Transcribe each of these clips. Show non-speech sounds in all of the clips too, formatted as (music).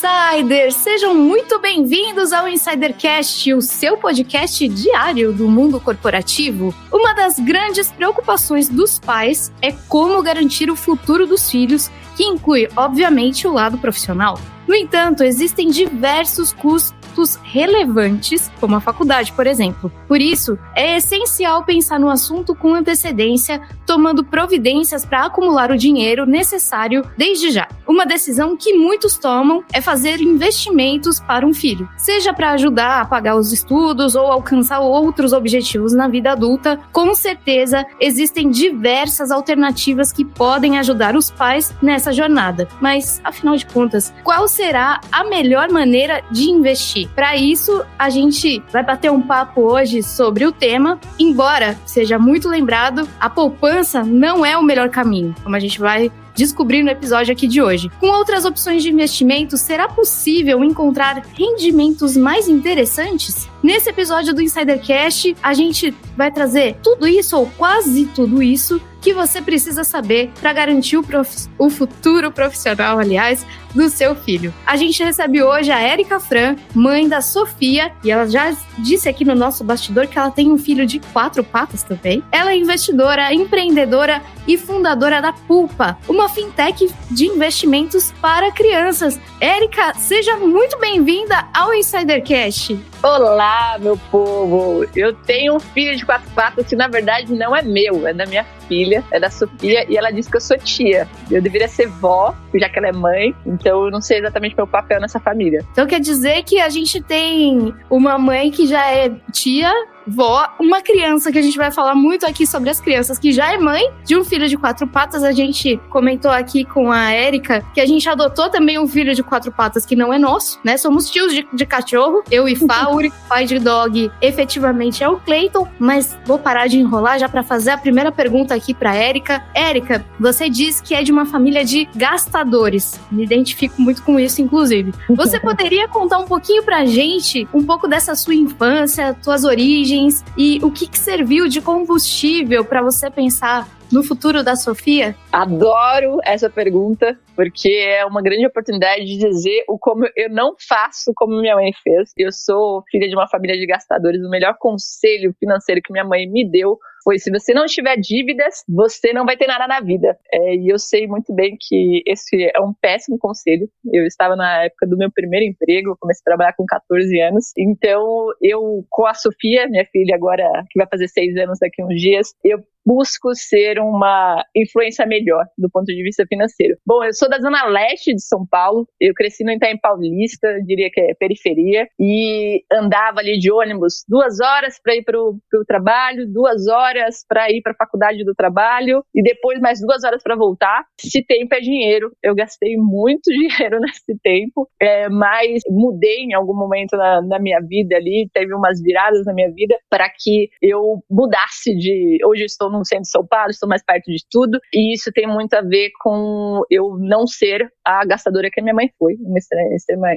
Insiders! Sejam muito bem-vindos ao Insidercast, o seu podcast diário do mundo corporativo. Uma das grandes preocupações dos pais é como garantir o futuro dos filhos, que inclui, obviamente, o lado profissional. No entanto, existem diversos custos assuntos relevantes, como a faculdade, por exemplo. Por isso, é essencial pensar no assunto com antecedência, tomando providências para acumular o dinheiro necessário desde já. Uma decisão que muitos tomam é fazer investimentos para um filho, seja para ajudar a pagar os estudos ou alcançar outros objetivos na vida adulta. Com certeza, existem diversas alternativas que podem ajudar os pais nessa jornada. Mas, afinal de contas, qual será a melhor maneira de investir? Para isso, a gente vai bater um papo hoje sobre o tema. Embora seja muito lembrado, a poupança não é o melhor caminho, como a gente vai descobrir no episódio aqui de hoje. Com outras opções de investimento, será possível encontrar rendimentos mais interessantes? Nesse episódio do Insidercast, a gente vai trazer tudo isso ou quase tudo isso que você precisa saber para garantir o, prof... o, futuro profissional, aliás, do seu filho. A gente recebe hoje a Érica Fran, mãe da Sofia, e ela já disse aqui no nosso bastidor que ela tem um filho de quatro patas também. Ela é investidora, empreendedora e fundadora da Pulpa, uma fintech de investimentos para crianças. Érica, seja muito bem-vinda ao Insidercast. Olá, meu povo! Eu tenho um filho de quatro patas que na verdade não é meu, é da minha filha, é da Sofia, e ela disse que eu sou tia. Eu deveria ser vó, já que ela é mãe, então eu não sei exatamente meu papel nessa família. Então quer dizer que a gente tem uma mãe que já é tia vó, uma criança que a gente vai falar muito aqui sobre as crianças, que já é mãe de um filho de quatro patas. A gente comentou aqui com a Érica que a gente adotou também um filho de quatro patas que não é nosso, né? Somos tios de, de cachorro, eu e Fauri, pai de dog, efetivamente é o Clayton, mas vou parar de enrolar já para fazer a primeira pergunta aqui para Érica. Érica, você diz que é de uma família de gastadores. Me identifico muito com isso, inclusive. (laughs) Você poderia contar um pouquinho pra gente um pouco dessa sua infância, suas origens? origens e o que, que serviu de combustível para você pensar no futuro da Sofia? Adoro essa pergunta, porque é uma grande oportunidade de dizer o como eu não faço como minha mãe fez. Eu sou filha de uma família de gastadores. O melhor conselho financeiro que minha mãe me deu foi: se você não tiver dívidas, você não vai ter nada na vida. É, e eu sei muito bem que esse é um péssimo conselho. Eu estava na época do meu primeiro emprego, comecei a trabalhar com 14 anos. Então, eu, com a Sofia, minha filha, agora que vai fazer seis anos daqui uns dias, eu busco ser uma influência melhor do ponto de vista financeiro. Bom, eu sou da zona leste de São Paulo, eu cresci no Itaim Paulista, diria que é periferia, e andava ali de ônibus duas horas para ir para o trabalho, duas horas para ir para a faculdade do trabalho, e depois mais duas horas para voltar. Se tempo é dinheiro, eu gastei muito (laughs) dinheiro nesse tempo, é, mas mudei em algum momento na, na minha vida ali, teve umas viradas na minha vida para que eu mudasse de. Hoje eu estou no centro de São Paulo, estou mais perto de tudo, e isso tem muito a ver com eu não ser a gastadora que a minha mãe foi, uma extrema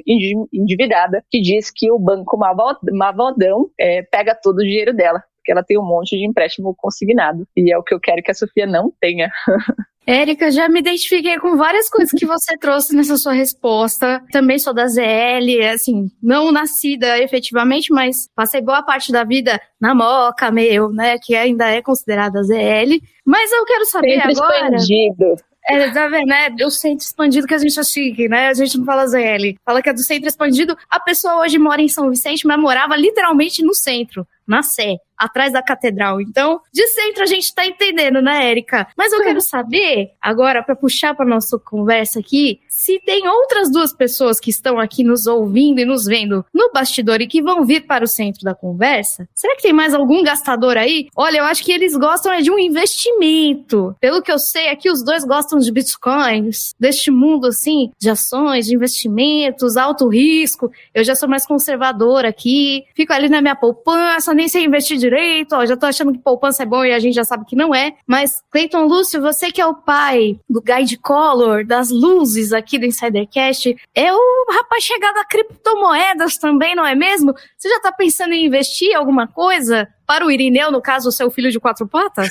endividada, que diz que o banco Mavodão é, pega todo o dinheiro dela porque ela tem um monte de empréstimo consignado. E é o que eu quero que a Sofia não tenha. (laughs) Érica, já me identifiquei com várias coisas que você trouxe nessa sua resposta. Também sou da ZL, assim, não nascida efetivamente, mas passei boa parte da vida na Moca, meu, né, que ainda é considerada ZL. Mas eu quero saber Sempre agora. Expandido. É, tá vendo, né? O centro expandido que a gente é chique, né? A gente não fala ZL. Fala que é do centro expandido. A pessoa hoje mora em São Vicente, mas morava literalmente no centro, na Sé atrás da catedral. Então, de centro a gente tá entendendo, né, Érica? Mas eu quero saber, agora, para puxar para nossa conversa aqui, se tem outras duas pessoas que estão aqui nos ouvindo e nos vendo no bastidor e que vão vir para o centro da conversa, será que tem mais algum gastador aí? Olha, eu acho que eles gostam é de um investimento. Pelo que eu sei, aqui os dois gostam de bitcoins, deste mundo assim, de ações, de investimentos, alto risco. Eu já sou mais conservadora aqui, fico ali na minha poupança, nem sei investir direito, ó, já tô achando que poupança é bom e a gente já sabe que não é. Mas, Cleiton Lúcio, você que é o pai do Guide Color, das luzes aqui aqui do Insidercast é o rapaz chegado a criptomoedas também, não é mesmo? Você já está pensando em investir em alguma coisa? Para o Irineu, no caso, o seu filho de quatro patas?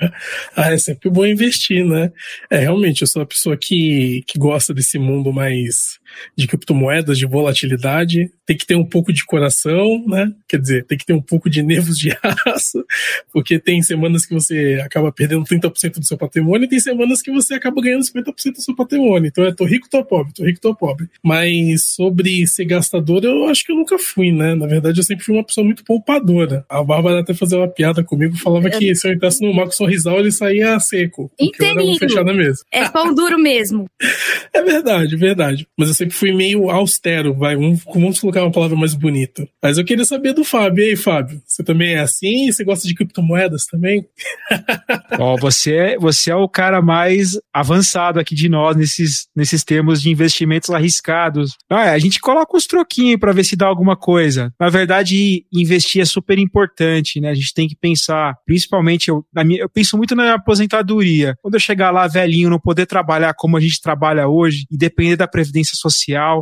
(laughs) ah, é sempre bom investir, né? É, realmente, eu sou uma pessoa que, que gosta desse mundo mais de criptomoedas, de volatilidade. Tem que ter um pouco de coração, né? Quer dizer, tem que ter um pouco de nervos de aço, (laughs) porque tem semanas que você acaba perdendo 30% do seu patrimônio e tem semanas que você acaba ganhando 50% do seu patrimônio. Então é tô rico, tô pobre, tô rico, tô pobre. Mas sobre ser gastador, eu acho que eu nunca fui, né? Na verdade, eu sempre fui uma pessoa muito poupadora. A Bárbara até fazia uma piada comigo, falava que se eu entrasse no Marco Sorrisal, ele saía seco. Inteirinho. Fechada mesmo. É pão duro mesmo. (laughs) é verdade, verdade. Mas eu sempre fui meio austero, vai. Vamos, colocar uma palavra mais bonita. Mas eu queria saber do Fábio. E aí, Fábio? Você também é assim? Você gosta de criptomoedas também? (laughs) Ó, oh, você, você é o cara mais avançado aqui de nós nesses, nesses termos de investimentos arriscados. Ah, a gente coloca os troquinhos para ver se dá alguma coisa. Na verdade, investir é super importante, né? A gente tem que pensar, principalmente, eu, minha, eu penso muito na aposentadoria. Quando eu chegar lá velhinho, não poder trabalhar como a gente trabalha hoje e depender da previdência social,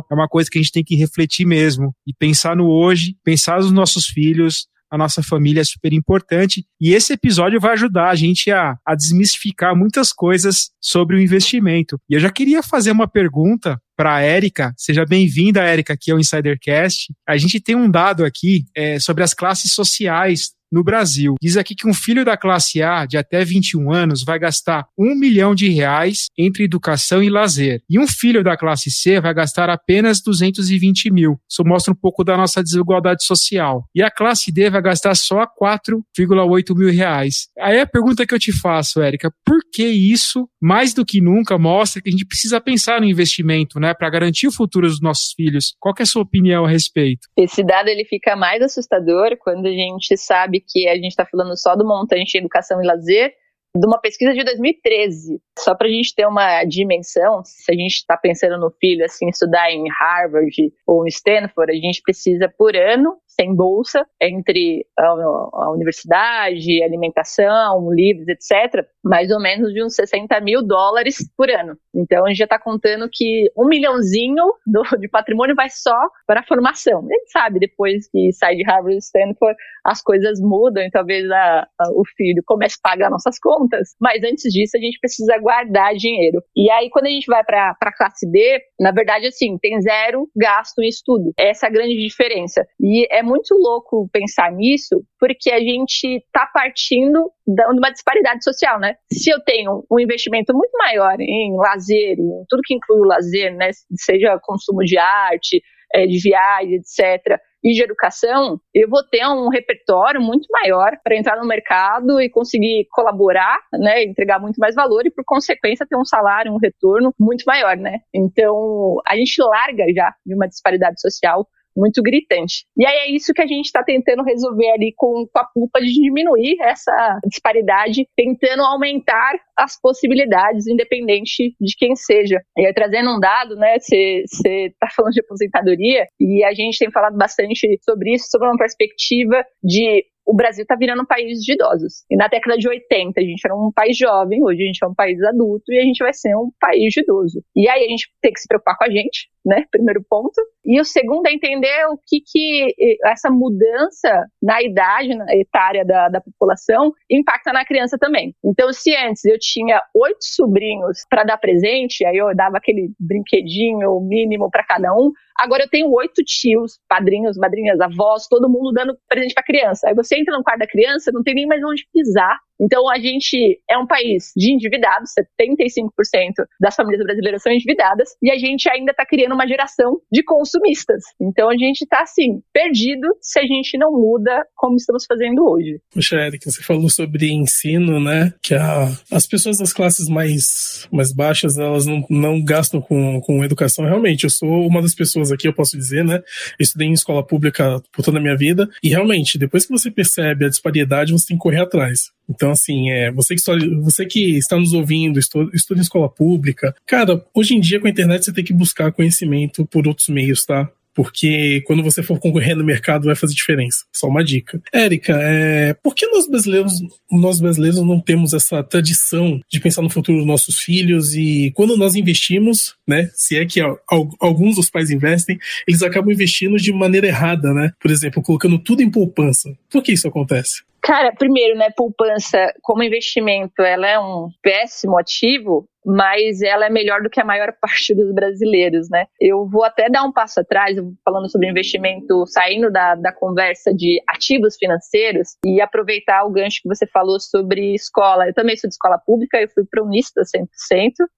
é uma coisa que a gente tem que refletir mesmo e pensar no hoje, pensar nos nossos filhos, a nossa família é super importante. E esse episódio vai ajudar a gente a, a desmistificar muitas coisas sobre o investimento. E eu já queria fazer uma pergunta para a Érica. Seja bem-vinda, Érica, aqui ao Insidercast. A gente tem um dado aqui é, sobre as classes sociais no Brasil. Diz aqui que um filho da classe A de até 21 anos vai gastar um milhão de reais entre educação e lazer. E um filho da classe C vai gastar apenas 220 mil. Isso mostra um pouco da nossa desigualdade social. E a classe D vai gastar só 4,8 mil reais. Aí a pergunta que eu te faço, Érica, por que isso, mais do que nunca, mostra que a gente precisa pensar no investimento, né, para garantir o futuro dos nossos filhos? Qual é a sua opinião a respeito? Esse dado ele fica mais assustador quando a gente sabe sabe que a gente está falando só do montante educação e lazer, de uma pesquisa de 2013. Só para a gente ter uma dimensão, se a gente está pensando no filho assim estudar em Harvard ou em Stanford, a gente precisa por ano sem bolsa entre a, a universidade, alimentação, livros, etc., mais ou menos de uns 60 mil dólares por ano. Então a gente já está contando que um milhãozinho do, de patrimônio vai só para a formação. A gente sabe, depois que sai de Harvard e Stanford, as coisas mudam e talvez a, a, o filho comece a pagar nossas contas. Mas antes disso, a gente precisa guardar dinheiro. E aí, quando a gente vai para a classe D, na verdade, assim, tem zero gasto em estudo. Essa é a grande diferença. E é muito louco pensar nisso, porque a gente está partindo de uma disparidade social, né? Se eu tenho um investimento muito maior em lazer, em tudo que inclui o lazer, né? Seja consumo de arte, é, de viagem, etc., e de educação, eu vou ter um repertório muito maior para entrar no mercado e conseguir colaborar, né, entregar muito mais valor e, por consequência, ter um salário, um retorno muito maior, né? Então, a gente larga já de uma disparidade social muito gritante. E aí é isso que a gente está tentando resolver ali com, com a culpa de diminuir essa disparidade, tentando aumentar as possibilidades, independente de quem seja. E aí, trazendo um dado, né? Você está falando de aposentadoria e a gente tem falado bastante sobre isso, sobre uma perspectiva de o Brasil está virando um país de idosos. E na década de 80 a gente era um país jovem, hoje a gente é um país adulto e a gente vai ser um país de idoso. E aí a gente tem que se preocupar com a gente, né? Primeiro ponto. E o segundo é entender o que, que essa mudança na idade na etária da, da população impacta na criança também. Então, se antes eu tinha oito sobrinhos para dar presente, aí eu dava aquele brinquedinho mínimo para cada um, agora eu tenho oito tios, padrinhos, madrinhas, avós, todo mundo dando presente para criança. Aí você entra no quarto da criança, não tem nem mais onde pisar. Então, a gente é um país de endividados, 75% das famílias brasileiras são endividadas, e a gente ainda está criando uma geração de consumistas. Então, a gente está, assim, perdido se a gente não muda como estamos fazendo hoje. Poxa, Erika, você falou sobre ensino, né? Que a, as pessoas das classes mais, mais baixas, elas não, não gastam com, com educação. Realmente, eu sou uma das pessoas aqui, eu posso dizer, né? Eu estudei em escola pública por toda a minha vida, e realmente, depois que você percebe a disparidade, você tem que correr atrás. Então, assim, é, você, que está, você que está nos ouvindo, estuda, estuda em escola pública, cara, hoje em dia com a internet você tem que buscar conhecimento por outros meios, tá? porque quando você for concorrer no mercado vai fazer diferença. Só uma dica. Érica, é, por que nós brasileiros, nós brasileiros não temos essa tradição de pensar no futuro dos nossos filhos e quando nós investimos, né, se é que alguns dos pais investem, eles acabam investindo de maneira errada, né? Por exemplo, colocando tudo em poupança. Por que isso acontece? Cara, primeiro, né, poupança como investimento, ela é um péssimo ativo, mas ela é melhor do que a maior (laughs) parte dos brasileiros, né? Eu vou até dar um passo atrás, falando sobre investimento, saindo da, da conversa de ativos financeiros e aproveitar o gancho que você falou sobre escola. Eu também sou de escola pública, eu fui pronista 100%,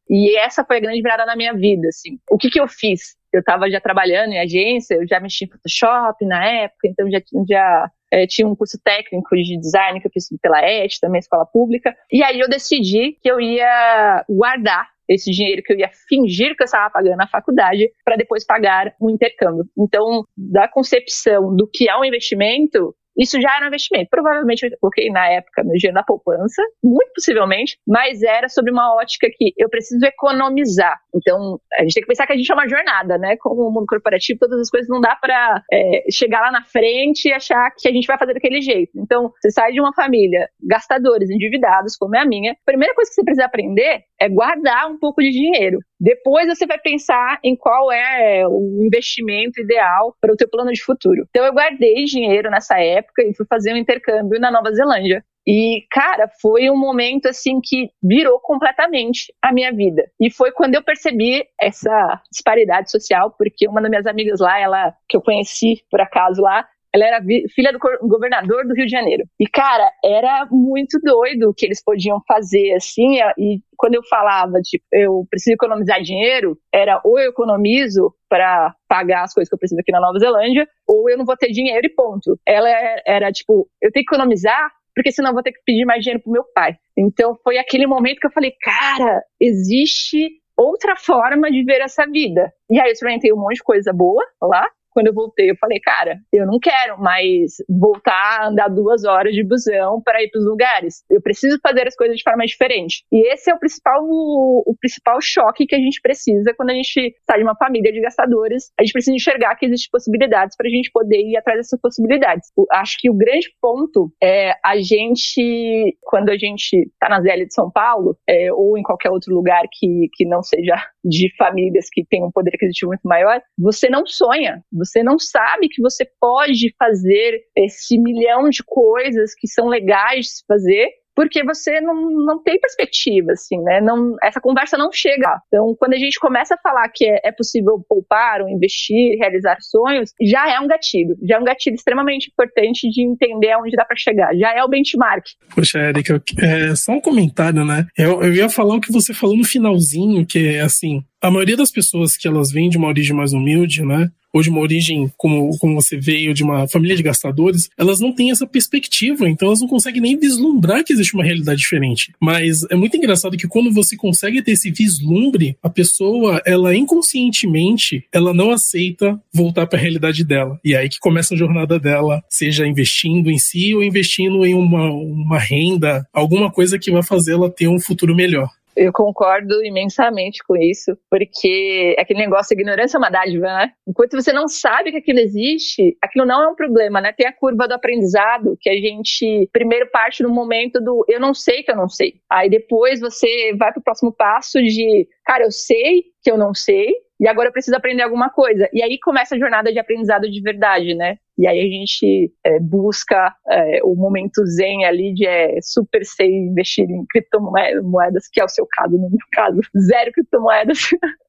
e essa foi a grande virada na minha vida, assim. O que que eu fiz? Eu estava já trabalhando em agência, eu já mexi em Photoshop na época, então já, já é, tinha um curso técnico de design que eu fiz pela ET, também escola pública. E aí eu decidi que eu ia guardar esse dinheiro que eu ia fingir que eu estava pagando na faculdade para depois pagar um intercâmbio. Então, da concepção do que é um investimento, isso já era um investimento. Provavelmente eu coloquei na época no dinheiro na poupança, muito possivelmente, mas era sobre uma ótica que eu preciso economizar. Então, a gente tem que pensar que a gente é uma jornada, né? Como o mundo corporativo, todas as coisas não dá para é, chegar lá na frente e achar que a gente vai fazer daquele jeito. Então, você sai de uma família, gastadores, endividados, como é a minha, a primeira coisa que você precisa aprender é guardar um pouco de dinheiro. Depois você vai pensar em qual é o investimento ideal para o teu plano de futuro. Então eu guardei dinheiro nessa época e fui fazer um intercâmbio na Nova Zelândia. E, cara, foi um momento assim que virou completamente a minha vida. E foi quando eu percebi essa disparidade social, porque uma das minhas amigas lá, ela que eu conheci por acaso lá, ela era filha do governador do Rio de Janeiro. E, cara, era muito doido o que eles podiam fazer, assim. E quando eu falava, tipo, eu preciso economizar dinheiro, era ou eu economizo para pagar as coisas que eu preciso aqui na Nova Zelândia, ou eu não vou ter dinheiro e ponto. Ela era, tipo, eu tenho que economizar porque senão eu vou ter que pedir mais dinheiro pro meu pai. Então foi aquele momento que eu falei, cara, existe outra forma de ver essa vida. E aí eu experimentei um monte de coisa boa lá, quando eu voltei, eu falei, cara, eu não quero mais voltar a andar duas horas de busão para ir para os lugares. Eu preciso fazer as coisas de forma diferente. E esse é o principal, o, principal choque que a gente precisa quando a gente sai de uma família de gastadores. A gente precisa enxergar que existem possibilidades para a gente poder ir atrás dessas possibilidades. Eu acho que o grande ponto é a gente, quando a gente está na ZL de São Paulo, é, ou em qualquer outro lugar que, que não seja de famílias que têm um poder aquisitivo muito maior, você não sonha você não sabe que você pode fazer esse milhão de coisas que são legais de se fazer porque você não, não tem perspectiva, assim, né? Não, essa conversa não chega. Então, quando a gente começa a falar que é, é possível poupar ou investir, realizar sonhos, já é um gatilho. Já é um gatilho extremamente importante de entender aonde dá para chegar. Já é o benchmark. Poxa, Erika, é, só um comentário, né? Eu, eu ia falar o que você falou no finalzinho, que é assim, a maioria das pessoas que elas vêm de uma origem mais humilde, né? Ou de uma origem, como, como você veio, de uma família de gastadores, elas não têm essa perspectiva, então elas não conseguem nem vislumbrar que existe uma realidade diferente. Mas é muito engraçado que quando você consegue ter esse vislumbre, a pessoa, ela inconscientemente, ela não aceita voltar para a realidade dela. E é aí que começa a jornada dela, seja investindo em si ou investindo em uma, uma renda, alguma coisa que vai fazer ela ter um futuro melhor. Eu concordo imensamente com isso, porque aquele negócio, a ignorância é uma dádiva, né? Enquanto você não sabe que aquilo existe, aquilo não é um problema, né? Tem a curva do aprendizado, que a gente primeiro parte no momento do eu não sei que eu não sei. Aí depois você vai pro próximo passo de, cara, eu sei que eu não sei, e agora eu preciso aprender alguma coisa. E aí começa a jornada de aprendizado de verdade, né? E aí a gente é, busca é, o momento zen ali de é, super ser investir em criptomoedas, que é o seu caso, no meu caso, zero criptomoedas. (laughs)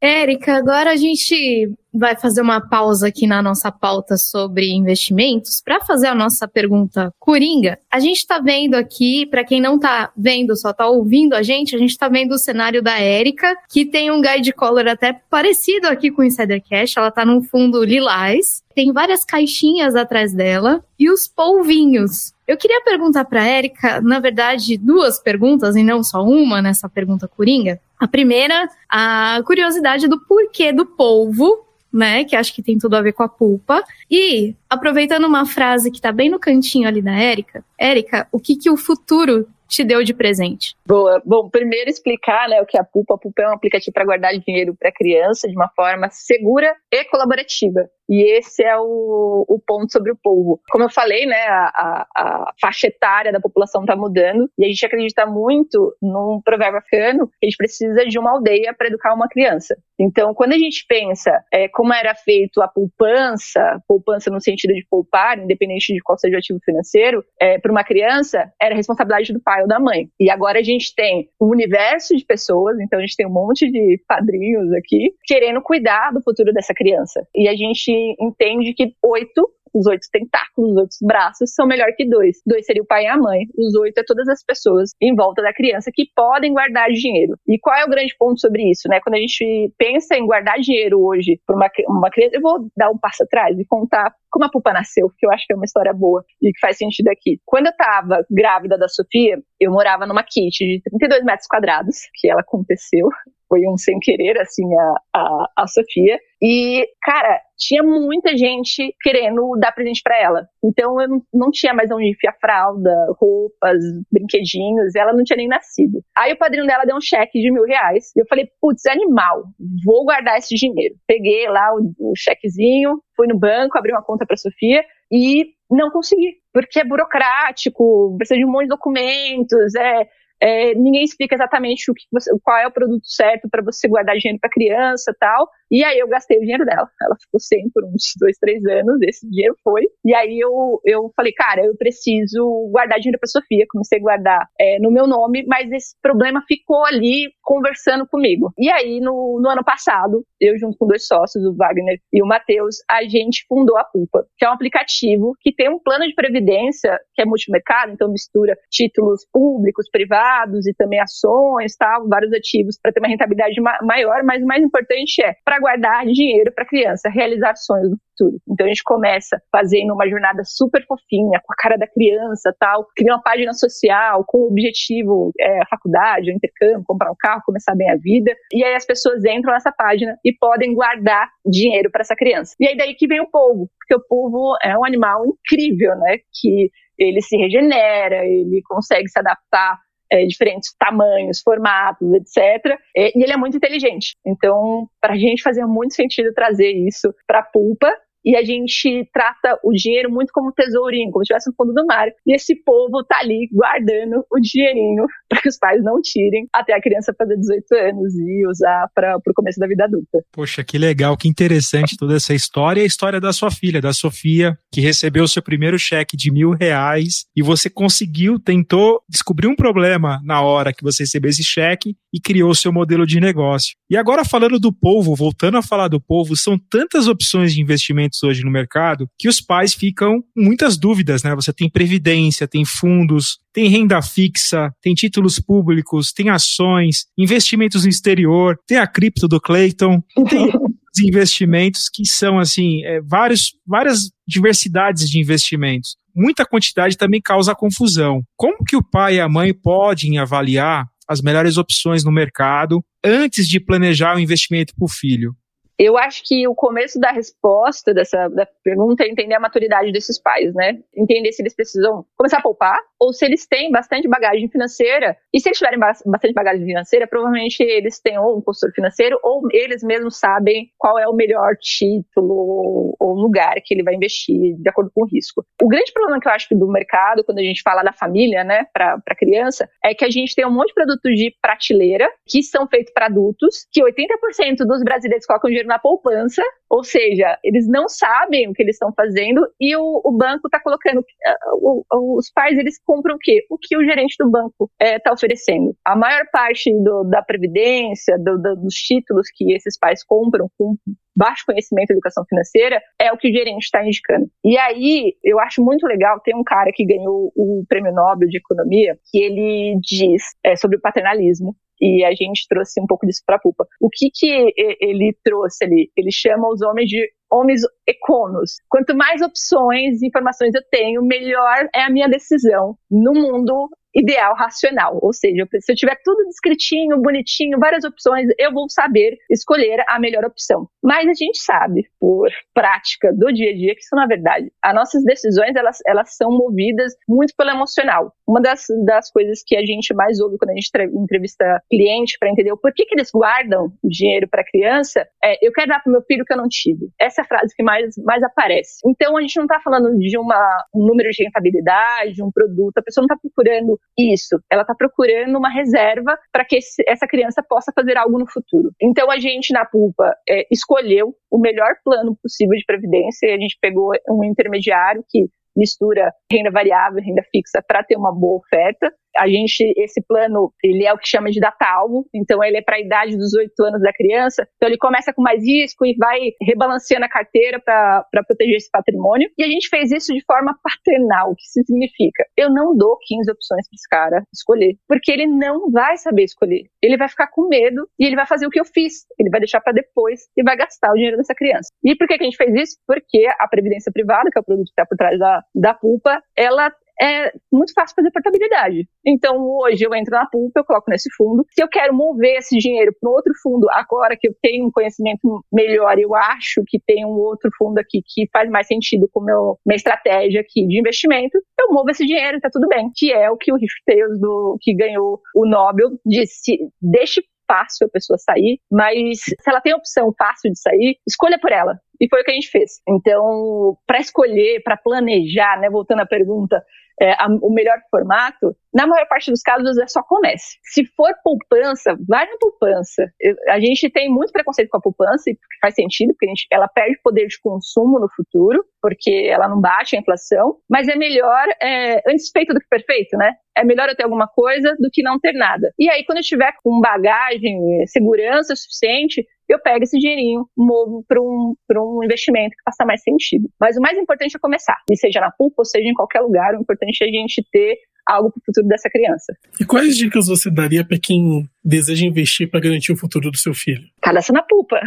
Érica, agora a gente vai fazer uma pausa aqui na nossa pauta sobre investimentos para fazer a nossa pergunta coringa. A gente está vendo aqui, para quem não está vendo, só está ouvindo a gente, a gente está vendo o cenário da Érica, que tem um guide color até parecido aqui com o Insider Cash, ela está num fundo lilás, tem várias caixinhas atrás dela e os polvinhos. Eu queria perguntar para Érica, na verdade, duas perguntas e não só uma nessa pergunta coringa. A primeira, a curiosidade do porquê do polvo, né? Que acho que tem tudo a ver com a pulpa. E, aproveitando uma frase que tá bem no cantinho ali da Érica, Érica, o que, que o futuro te deu de presente? Boa. Bom, primeiro explicar né, o que é a Pupa. A Pupa é um aplicativo para guardar dinheiro para criança de uma forma segura e colaborativa. E esse é o, o ponto sobre o povo. Como eu falei, né, a, a, a faixa etária da população está mudando e a gente acredita muito num provérbio africano que a gente precisa de uma aldeia para educar uma criança. Então, quando a gente pensa é, como era feito a poupança, poupança no sentido de poupar, independente de qual seja o ativo financeiro, é, para uma criança, era responsabilidade do pai ou da mãe. E agora a gente tem um universo de pessoas, então a gente tem um monte de padrinhos aqui, querendo cuidar do futuro dessa criança. E a gente entende que oito os oito tentáculos, os oito braços, são melhor que dois. Dois seria o pai e a mãe. Os oito é todas as pessoas em volta da criança que podem guardar dinheiro. E qual é o grande ponto sobre isso, né? Quando a gente pensa em guardar dinheiro hoje para uma, uma criança, eu vou dar um passo atrás e contar como a Pupa nasceu, que eu acho que é uma história boa e que faz sentido aqui. Quando eu estava grávida da Sofia, eu morava numa kit de 32 metros quadrados, que ela aconteceu foi um sem querer, assim, a, a, a Sofia. E, cara, tinha muita gente querendo dar presente para ela. Então eu não, não tinha mais onde enfiar fralda, roupas, brinquedinhos, ela não tinha nem nascido. Aí o padrinho dela deu um cheque de mil reais. E eu falei, putz, animal, vou guardar esse dinheiro. Peguei lá o, o chequezinho, fui no banco, abri uma conta para Sofia e não consegui, porque é burocrático, precisa de um monte de documentos, é é, ninguém explica exatamente o que você, qual é o produto certo para você guardar dinheiro para criança tal. E aí eu gastei o dinheiro dela. Ela ficou sem por uns dois, três anos. Esse dinheiro foi. E aí eu, eu falei, cara, eu preciso guardar dinheiro para Sofia. Comecei a guardar é, no meu nome, mas esse problema ficou ali conversando comigo. E aí no, no ano passado, eu junto com dois sócios, o Wagner e o Matheus, a gente fundou a Pulpa, que é um aplicativo que tem um plano de previdência que é multimercado, então mistura títulos públicos, privados e também ações, tal, vários ativos para ter uma rentabilidade ma maior, mas o mais importante é para guardar dinheiro para a criança, realizar sonhos do futuro. Então a gente começa fazendo uma jornada super fofinha, com a cara da criança, tal, cria uma página social com o objetivo, é, a faculdade, o intercâmbio, comprar um carro, começar bem a vida. E aí as pessoas entram nessa página e podem guardar dinheiro para essa criança. E aí daí que vem o povo, porque o povo é um animal incrível, né? Que ele se regenera, ele consegue se adaptar é, diferentes tamanhos, formatos, etc. É, e ele é muito inteligente. Então, para a gente fazia muito sentido trazer isso para a pulpa e a gente trata o dinheiro muito como um tesourinho, como se tivesse no fundo do mar. E esse povo tá ali guardando o dinheirinho (laughs) para que os pais não tirem até a criança fazer 18 anos e usar para o começo da vida adulta. Poxa, que legal, que interessante toda essa história. E a história da sua filha, da Sofia, que recebeu seu primeiro cheque de mil reais e você conseguiu, tentou descobrir um problema na hora que você recebeu esse cheque e criou o seu modelo de negócio. E agora falando do povo, voltando a falar do povo, são tantas opções de investimento hoje no mercado que os pais ficam com muitas dúvidas, né? Você tem previdência, tem fundos, tem renda fixa, tem títulos públicos, tem ações, investimentos no exterior, tem a cripto do Clayton, tem (laughs) investimentos que são assim, é, vários, várias diversidades de investimentos. Muita quantidade também causa confusão. Como que o pai e a mãe podem avaliar as melhores opções no mercado antes de planejar o investimento para o filho? Eu acho que o começo da resposta dessa da pergunta é entender a maturidade desses pais, né? Entender se eles precisam começar a poupar ou se eles têm bastante bagagem financeira. E se eles tiverem bastante bagagem financeira, provavelmente eles têm ou um consultor financeiro ou eles mesmos sabem qual é o melhor título ou lugar que ele vai investir de acordo com o risco. O grande problema que eu acho do mercado, quando a gente fala da família, né, para criança, é que a gente tem um monte de produtos de prateleira que são feitos para adultos, que 80% dos brasileiros colocam dinheiro na poupança, ou seja, eles não sabem o que eles estão fazendo e o, o banco está colocando. Uh, o, os pais eles compram o quê? O que o gerente do banco está eh, oferecendo. A maior parte do, da previdência, do, do, dos títulos que esses pais compram com baixo conhecimento de educação financeira é o que o gerente está indicando. E aí, eu acho muito legal, tem um cara que ganhou o prêmio Nobel de Economia, que ele diz é, sobre o paternalismo, e a gente trouxe um pouco disso para a Pupa. O que que ele trouxe ali? Ele chama os homens de homens econos. Quanto mais opções e informações eu tenho, melhor é a minha decisão no mundo ideal racional. Ou seja, se eu tiver tudo descritinho, bonitinho, várias opções, eu vou saber escolher a melhor opção. Mas a gente sabe, por prática do dia a dia, que isso é verdade. As nossas decisões, elas, elas são movidas muito pelo emocional. Uma das, das coisas que a gente mais ouve quando a gente entrevista cliente para entender o porquê que eles guardam dinheiro para criança é eu quero dar para meu filho que eu não tive. Essa é a frase que mais, mais aparece. Então a gente não está falando de uma, um número de rentabilidade, um produto, a pessoa não está procurando isso, ela está procurando uma reserva para que esse, essa criança possa fazer algo no futuro. Então a gente na Pulpa é, escolheu o melhor plano possível de previdência e a gente pegou um intermediário que mistura renda variável e renda fixa para ter uma boa oferta. A gente, esse plano, ele é o que chama de data-alvo, então ele é para a idade dos oito anos da criança, então ele começa com mais risco e vai rebalanceando a carteira para proteger esse patrimônio. E a gente fez isso de forma paternal, o que significa? Eu não dou 15 opções para esse cara escolher, porque ele não vai saber escolher. Ele vai ficar com medo e ele vai fazer o que eu fiz, ele vai deixar para depois e vai gastar o dinheiro dessa criança. E por que, que a gente fez isso? Porque a previdência privada, que é o produto que está por trás da, da pulpa, ela é muito fácil fazer portabilidade. Então, hoje eu entro na pulpa, eu coloco nesse fundo. Se eu quero mover esse dinheiro para outro fundo, agora que eu tenho um conhecimento melhor, eu acho que tem um outro fundo aqui que faz mais sentido com meu, minha estratégia aqui de investimento, eu movo esse dinheiro, tá tudo bem. Que é o que o Riff do, que ganhou o Nobel, disse: deixe fácil a pessoa sair, mas se ela tem a opção fácil de sair, escolha por ela. E foi o que a gente fez. Então, para escolher, para planejar, né, voltando à pergunta, é, a, o melhor formato, na maior parte dos casos é só comece. Se for poupança, vai na poupança. A gente tem muito preconceito com a poupança, e faz sentido, porque gente, ela perde poder de consumo no futuro, porque ela não baixa a inflação, mas é melhor é, antes feito do que perfeito, né? É melhor eu ter alguma coisa do que não ter nada. E aí, quando eu estiver com bagagem, segurança suficiente, eu pego esse dinheirinho, movo para um, um investimento que faça mais sentido. Mas o mais importante é começar, e seja na PUC ou seja em qualquer lugar, o importante é a gente ter algo para o futuro dessa criança. E quais dicas você daria para quem deseja investir para garantir o futuro do seu filho? Cadastra na pupa.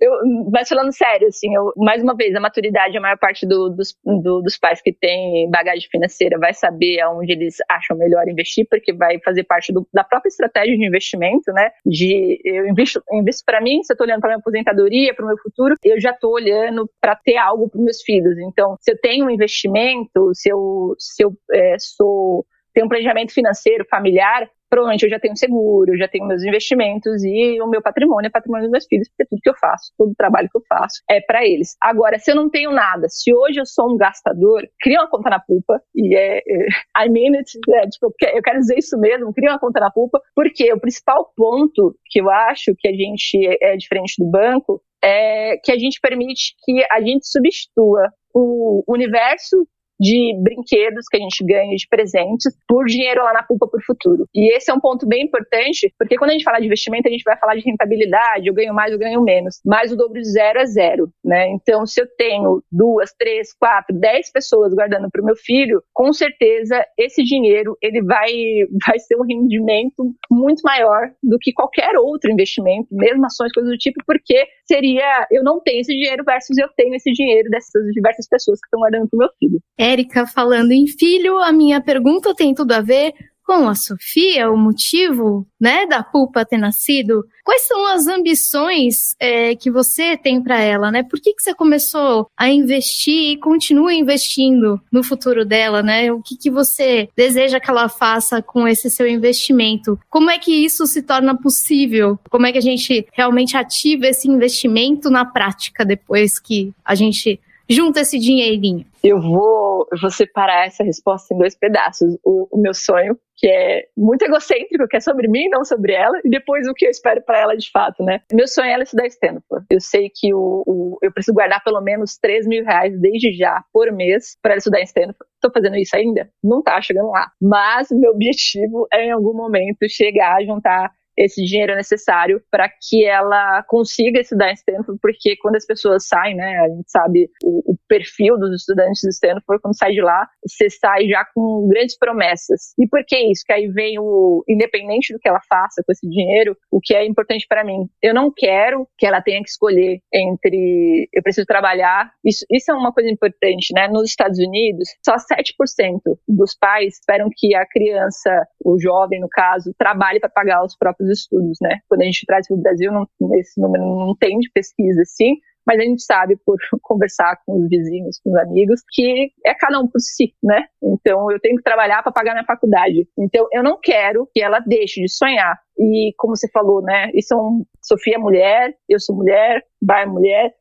eu, mas falando sério, assim, eu, mais uma vez, a maturidade, a maior parte do, dos, do, dos pais que têm bagagem financeira vai saber aonde eles acham melhor investir, porque vai fazer parte do, da própria estratégia de investimento, né? De eu invisto, invisto para mim, se eu estou olhando para minha aposentadoria, para o meu futuro, eu já estou olhando para ter algo para meus filhos. Então, se eu tenho um investimento, se eu, se eu é, sou tenho um planejamento financeiro familiar, provavelmente eu já tenho seguro, eu já tenho meus investimentos e o meu patrimônio é patrimônio dos meus filhos, porque tudo que eu faço, todo o trabalho que eu faço é para eles. Agora, se eu não tenho nada, se hoje eu sou um gastador, cria uma conta na Pupa, e é, é I mean it, é, tipo, eu quero dizer isso mesmo, cria uma conta na Pupa, porque o principal ponto que eu acho que a gente é, é diferente do banco é que a gente permite que a gente substitua o universo de brinquedos que a gente ganha de presentes por dinheiro lá na Pulpa por futuro. E esse é um ponto bem importante, porque quando a gente fala de investimento, a gente vai falar de rentabilidade, eu ganho mais, eu ganho menos. Mas o dobro de zero é zero, né? Então, se eu tenho duas, três, quatro, dez pessoas guardando para o meu filho, com certeza esse dinheiro ele vai, (laughs) vai ser um rendimento muito maior do que qualquer outro investimento, mesmo ações, coisas do tipo, porque seria eu não tenho esse dinheiro versus eu tenho esse dinheiro dessas diversas pessoas que estão guardando para o meu filho. Érica falando em filho, a minha pergunta tem tudo a ver com a Sofia, o motivo, né, da Pulpa ter nascido. Quais são as ambições é, que você tem para ela, né? Por que, que você começou a investir e continua investindo no futuro dela, né? O que, que você deseja que ela faça com esse seu investimento? Como é que isso se torna possível? Como é que a gente realmente ativa esse investimento na prática depois que a gente junta esse dinheirinho? Eu vou, eu vou separar essa resposta em dois pedaços. O, o, meu sonho, que é muito egocêntrico, que é sobre mim, não sobre ela, e depois o que eu espero para ela de fato, né? Meu sonho é ela estudar Stanford. Eu sei que o, o, eu preciso guardar pelo menos 3 mil reais desde já por mês para ela estudar em Stanford. Estou fazendo isso ainda? Não tá chegando lá. Mas meu objetivo é em algum momento chegar a juntar esse dinheiro necessário para que ela consiga estudar em Stanford, porque quando as pessoas saem, né, a gente sabe o, o perfil dos estudantes de Stanford, quando sai de lá, você sai já com grandes promessas. E por que isso? Que aí vem o, independente do que ela faça com esse dinheiro, o que é importante para mim. Eu não quero que ela tenha que escolher entre eu preciso trabalhar. Isso, isso é uma coisa importante, né? Nos Estados Unidos, só 7% dos pais esperam que a criança, o jovem no caso, trabalhe para pagar os próprios estudos, né? Quando a gente traz para o Brasil, não, esse número não tem de pesquisa, assim, mas a gente sabe por (laughs) conversar com os vizinhos, com os amigos, que é cada um por si, né? Então eu tenho que trabalhar para pagar minha faculdade. Então eu não quero que ela deixe de sonhar. E como você falou, né? Isso é um, Sofia é mulher, eu sou mulher, Bá é mulher.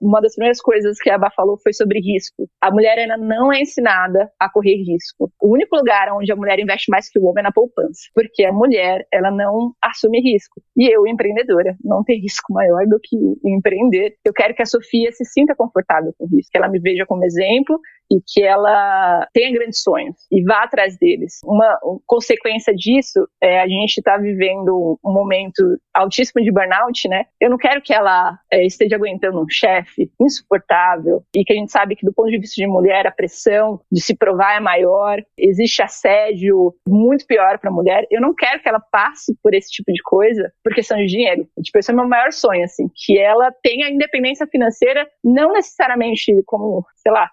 Uma das primeiras coisas que a Bá falou foi sobre risco. A mulher ainda não é ensinada a correr risco. O único lugar onde a mulher investe mais que o homem é na poupança, porque a mulher ela não assume risco. E eu, empreendedora, não tem risco maior do que empreender. Eu quero que a Sofia se sinta confortável com risco, que ela me veja como exemplo e que ela tenha grandes sonhos e vá atrás deles. Uma consequência disso é a gente está vivendo um momento altíssimo de burnout, né? Eu não quero que ela é, esteja aguentando um chefe insuportável e que a gente sabe que do ponto de vista de mulher a pressão de se provar é maior, existe assédio muito pior para a mulher. Eu não quero que ela passe por esse tipo de coisa por questão de dinheiro. Tipo, esse é o meu maior sonho, assim, que ela tenha independência financeira, não necessariamente como, sei lá,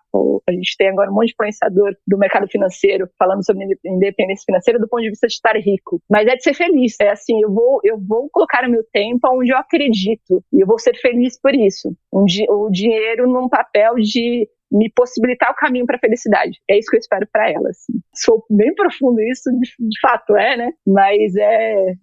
a gente tem agora um monte de influenciador do mercado financeiro falando sobre independência financeira do ponto de vista de estar rico, mas é de ser feliz. É assim, eu vou, eu vou colocar o meu tempo onde eu acredito e eu vou ser feliz por isso. Um, o dinheiro num papel de me possibilitar o caminho para a felicidade. É isso que eu espero para ela. Assim. Sou bem profundo isso, de, de, fato é, né? Mas é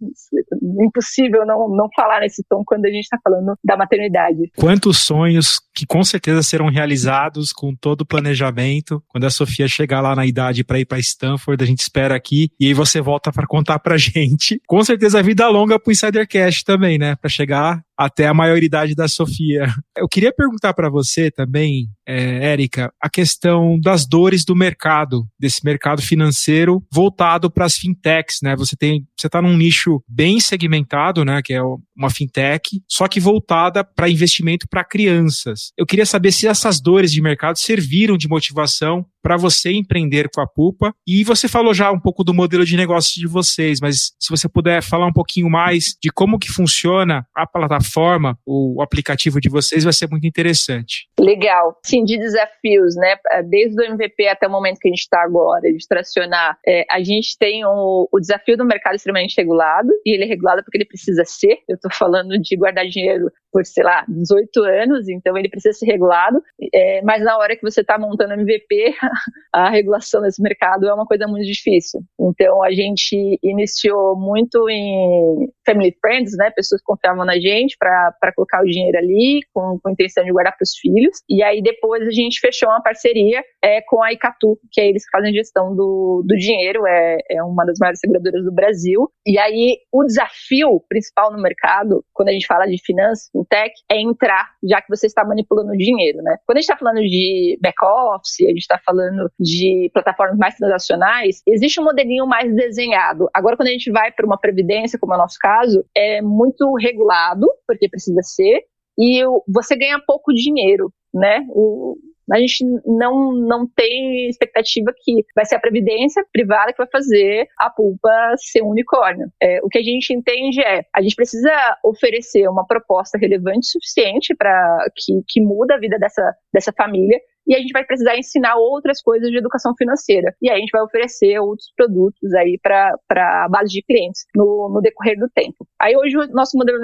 impossível não, não falar nesse tom quando a gente está falando da maternidade. Quantos sonhos que com certeza serão realizados com todo o planejamento. Quando a Sofia chegar lá na idade para ir para Stanford, a gente espera aqui e aí você volta para contar para (laughs) gente. Com certeza vida longa para o Insidercast também, né? Para chegar até a maioridade da Sofia. Eu queria perguntar para você também, é, Érica, a questão das dores do mercado, desse mercado financeiro voltado para as fintechs, né? Você tem, você está num nicho bem segmentado, né? Que é uma fintech, só que voltada para investimento para crianças. Eu queria saber se essas dores de mercado serviram de motivação para você empreender com a Pupa. E você falou já um pouco do modelo de negócio de vocês, mas se você puder falar um pouquinho mais de como que funciona a plataforma, o aplicativo de vocês, vai ser muito interessante. Legal. Sim, de desafios, né? Desde o MVP até o momento que a gente está agora, de tracionar, é, a gente tem o, o desafio do mercado extremamente regulado, e ele é regulado porque ele precisa ser. Eu estou falando de guardar dinheiro por, sei lá, 18 anos, então ele precisa ser regulado. É, mas na hora que você está montando MVP, (laughs) a regulação desse mercado é uma coisa muito difícil. Então a gente iniciou muito em family friends, né? Pessoas confiavam na gente para colocar o dinheiro ali, com, com a intenção de guardar para os filhos. E aí depois a gente fechou uma parceria é, com a Icatu, que é eles que fazem gestão do, do dinheiro, é, é uma das maiores seguradoras do Brasil. E aí o desafio principal no mercado, quando a gente fala de finanças, fintech, é entrar, já que você está manipulando o dinheiro, né? Quando a gente está falando de back-office, a gente está falando de plataformas mais transacionais, existe um modelinho mais desenhado. Agora, quando a gente vai para uma previdência, como é o nosso caso, é muito regulado, porque precisa ser, e você ganha pouco dinheiro, né? O, a gente não, não tem expectativa que vai ser a previdência privada que vai fazer a pulpa ser um unicórnio. É, o que a gente entende é a gente precisa oferecer uma proposta relevante suficiente para que, que muda a vida dessa, dessa família e a gente vai precisar ensinar outras coisas de educação financeira. E aí a gente vai oferecer outros produtos aí para a base de clientes no, no decorrer do tempo. Aí hoje o nosso modelo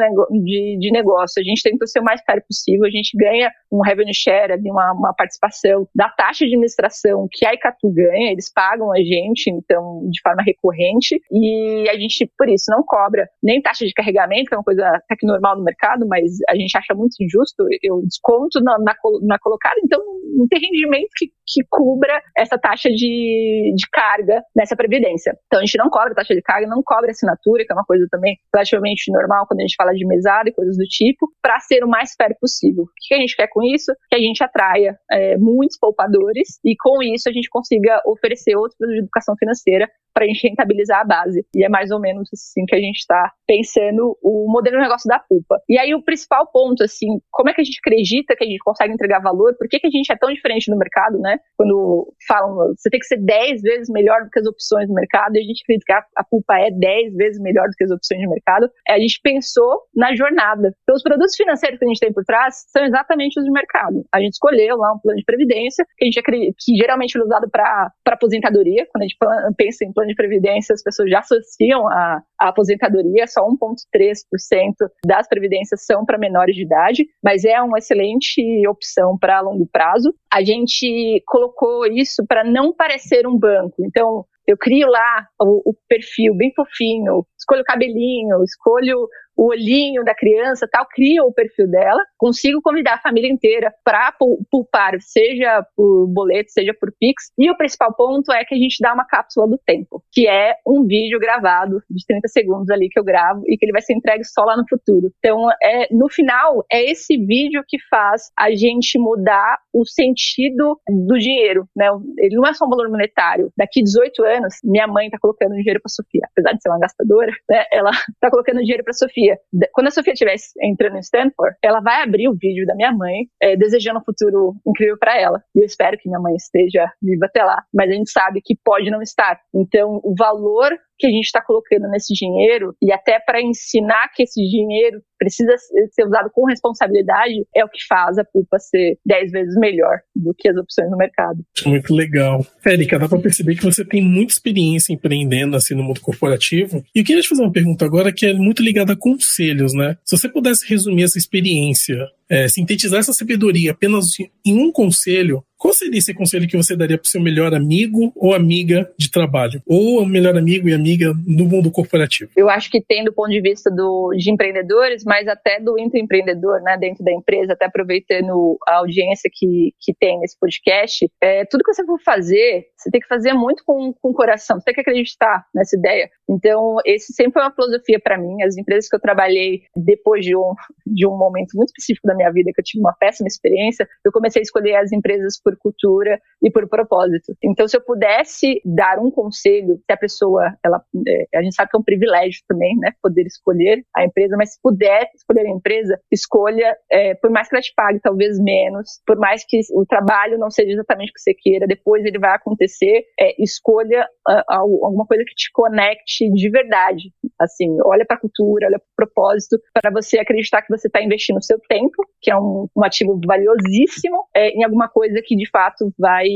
de, de negócio, a gente tenta ser o mais caro possível, a gente ganha um revenue share, uma, uma participação da taxa de administração que a Icatu ganha, eles pagam a gente, então, de forma recorrente, e a gente, por isso, não cobra nem taxa de carregamento, que é uma coisa até que normal no mercado, mas a gente acha muito injusto, eu desconto na, na, na colocada, então não tem rendimento que, que cubra essa taxa de, de carga nessa previdência. Então a gente não cobra taxa de carga, não cobra assinatura, que é uma coisa também relativamente normal quando a gente fala de mesada e coisas do tipo, para ser o mais fair possível. O que a gente quer com isso? Que a gente atraia é, muitos poupadores e com isso a gente consiga oferecer outros produtos de educação financeira para rentabilizar a base. E é mais ou menos assim que a gente está pensando o modelo de negócio da pulpa. E aí o principal ponto, assim, como é que a gente acredita que a gente consegue entregar valor? Por que, que a gente é tão diferente no mercado, né? Quando falam, você tem que ser 10 vezes melhor do que as opções do mercado, e a gente acredita que a, a pulpa é 10 vezes melhor do que as opções de mercado, é, a gente pensou na jornada. Então, os produtos financeiros que a gente tem por trás são exatamente os de mercado. A gente escolheu lá um plano de previdência, que a gente acredita, que geralmente é usado para aposentadoria. Quando a gente pensa em plano de previdência, as pessoas já associam a, a aposentadoria, só 1,3% das previdências são para menores de idade, mas é uma excelente opção para longo prazo. A gente colocou isso para não parecer um banco. Então, eu crio lá o, o, perfil bem fofinho, escolho o cabelinho, escolho o olhinho da criança, tal, crio o perfil dela, consigo convidar a família inteira para poupar, seja por boleto, seja por Pix. E o principal ponto é que a gente dá uma cápsula do tempo, que é um vídeo gravado de 30 segundos ali que eu gravo e que ele vai ser entregue só lá no futuro. Então, é, no final, é esse vídeo que faz a gente mudar o sentido do dinheiro, né? Ele não é só um valor monetário. Daqui 18 anos, minha mãe está colocando dinheiro para Sofia, apesar de ser uma gastadora, né? Ela está (laughs) colocando dinheiro para Sofia Sofia. Quando a Sofia estiver entrando em Stanford, ela vai abrir o vídeo da minha mãe, é, desejando um futuro incrível para ela. E eu espero que minha mãe esteja viva até lá. Mas a gente sabe que pode não estar. Então, o valor que a gente está colocando nesse dinheiro e até para ensinar que esse dinheiro precisa ser usado com responsabilidade é o que faz a pulpa ser 10 vezes melhor do que as opções no mercado. Muito legal. Érica, dá para perceber que você tem muita experiência empreendendo assim no mundo corporativo. E eu queria te fazer uma pergunta agora que é muito ligada a conselhos, né? Se você pudesse resumir essa experiência, é, sintetizar essa sabedoria apenas em um conselho, qual seria esse conselho que você daria para o seu melhor amigo ou amiga de trabalho? Ou melhor amigo e amiga no mundo corporativo? Eu acho que tem do ponto de vista do, de empreendedores, mas até do intraempreendedor, né, dentro da empresa, até aproveitando a audiência que, que tem nesse podcast, é, tudo que você for fazer, você tem que fazer muito com, com o coração, você tem que acreditar nessa ideia. Então, esse sempre foi uma filosofia para mim. As empresas que eu trabalhei depois de um, de um momento muito específico da minha vida, que eu tive uma péssima experiência, eu comecei a escolher as empresas por cultura e por propósito. Então, se eu pudesse dar um conselho, se a pessoa, ela, é, a gente sabe que é um privilégio também, né, poder escolher a empresa, mas se puder escolher a empresa, escolha, é, por mais que ela te pague talvez menos, por mais que o trabalho não seja exatamente o que você queira, depois ele vai acontecer, é, escolha uh, alguma coisa que te conecte de verdade. Assim, olha para a cultura, olha para o propósito, para você acreditar que você está investindo o seu tempo, que é um, um ativo valiosíssimo, é, em alguma coisa que de fato vai,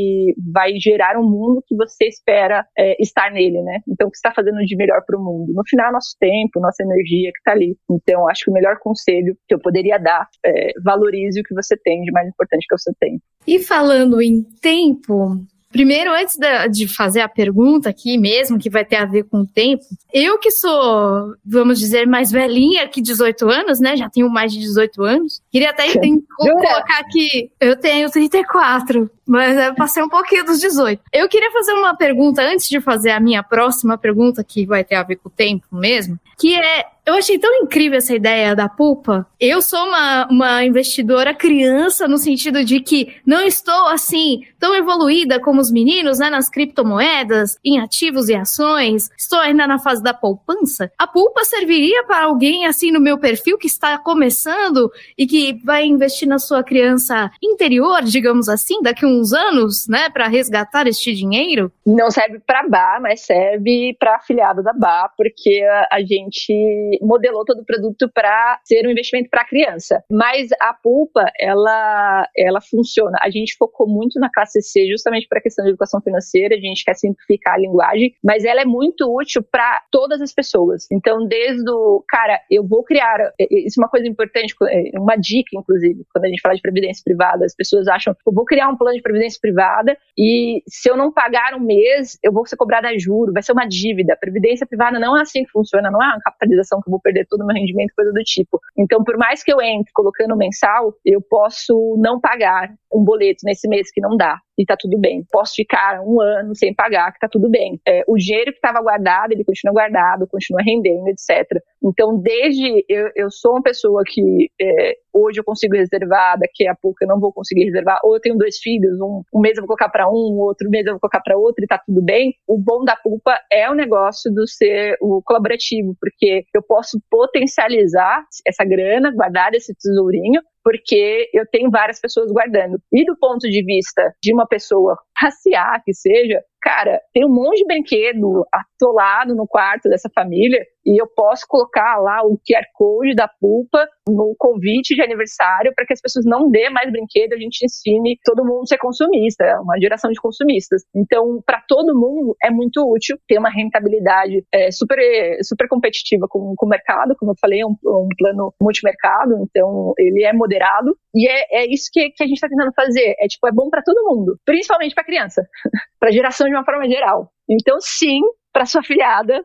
vai gerar um mundo que você espera é, estar nele, né? Então, o que está fazendo de melhor para o mundo? No final, nosso tempo, nossa energia que está ali. Então, acho que o melhor conselho que eu poderia dar é valorize o que você tem de mais importante que é o seu tempo. E falando em tempo, Primeiro, antes de fazer a pergunta aqui mesmo, que vai ter a ver com o tempo, eu que sou, vamos dizer, mais velhinha que 18 anos, né? Já tenho mais de 18 anos. Queria até (laughs) colocar aqui, eu tenho 34, mas eu passei um pouquinho dos 18. Eu queria fazer uma pergunta antes de fazer a minha próxima pergunta, que vai ter a ver com o tempo mesmo, que é eu achei tão incrível essa ideia da pulpa. Eu sou uma, uma investidora criança no sentido de que não estou assim tão evoluída como os meninos, né, nas criptomoedas, em ativos e ações. Estou ainda na fase da poupança. A pulpa serviria para alguém assim no meu perfil que está começando e que vai investir na sua criança interior, digamos assim, daqui a uns anos, né, para resgatar este dinheiro? Não serve para Bá, mas serve para afiliado da Bá, porque a gente modelou todo o produto para ser um investimento para criança. Mas a pulpa, ela, ela funciona. A gente focou muito na classe C justamente para a questão de educação financeira, a gente quer simplificar a linguagem, mas ela é muito útil para todas as pessoas. Então, desde o, cara, eu vou criar, é, é, isso é uma coisa importante, é, uma dica, inclusive, quando a gente fala de previdência privada, as pessoas acham, eu vou criar um plano de previdência privada e se eu não pagar um mês, eu vou ser cobrada a juro, vai ser uma dívida. Previdência privada não é assim que funciona, não é uma capitalização vou perder todo o meu rendimento, coisa do tipo. Então, por mais que eu entre colocando mensal, eu posso não pagar um boleto nesse mês que não dá e tá tudo bem. Posso ficar um ano sem pagar, que tá tudo bem. É, o dinheiro que estava guardado, ele continua guardado, continua rendendo, etc. Então, desde eu, eu sou uma pessoa que é, hoje eu consigo reservar, daqui a pouco eu não vou conseguir reservar, ou eu tenho dois filhos, um, um mês eu vou colocar para um, outro mês eu vou colocar para outro e tá tudo bem. O bom da pulpa é o negócio do ser o colaborativo, porque eu posso potencializar essa grana, guardar esse tesourinho, porque eu tenho várias pessoas guardando. E do ponto de vista de uma pessoa raciar, que seja, cara, tem um monte de brinquedo atolado no quarto dessa família e eu posso colocar lá o QR Code da Pulpa no convite de aniversário para que as pessoas não dêem mais brinquedo, a gente ensine todo mundo a ser consumista, uma geração de consumistas. Então, para todo mundo é muito útil ter uma rentabilidade é, super, super competitiva com, com o mercado, como eu falei, é um, um plano multimercado, então ele é moderado e é, é isso que, que a gente está tentando fazer. É tipo, é bom para todo mundo, principalmente para criança, (laughs) para geração de uma forma geral. Então, sim, para sua filhada,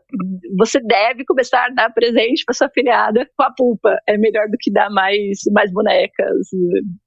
você deve começar a dar presente para sua filhada com a pulpa. É melhor do que dar mais, mais bonecas